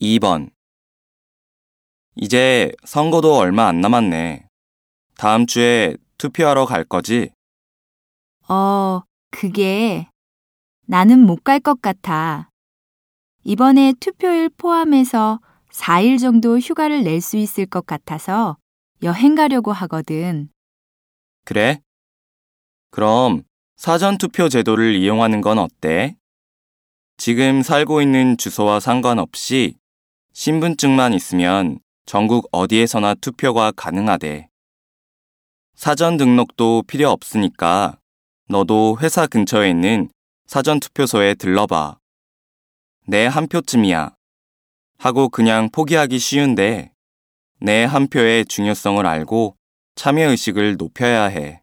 2번. 이제 선거도 얼마 안 남았네. 다음 주에 투표하러 갈 거지? 어, 그게 나는 못 갈 것 같아. 이번에 투표일 포함해서 4일 정도 휴가를 낼 수 있을 것 같아서 여행 가려고 하거든. 그래? 그럼 사전투표 제도를 이용하는 건 어때? 지금 살고 있는 주소와 상관없이 신분증만 있으면 전국 어디에서나 투표가 가능하대. 사전 등록도 필요 없으니까 너도 회사 근처에 있는 사전 투표소에 들러봐. 내 한 표쯤이야. 하고 그냥 포기하기 쉬운데 내 한 표의 중요성을 알고 참여 의식을 높여야 해.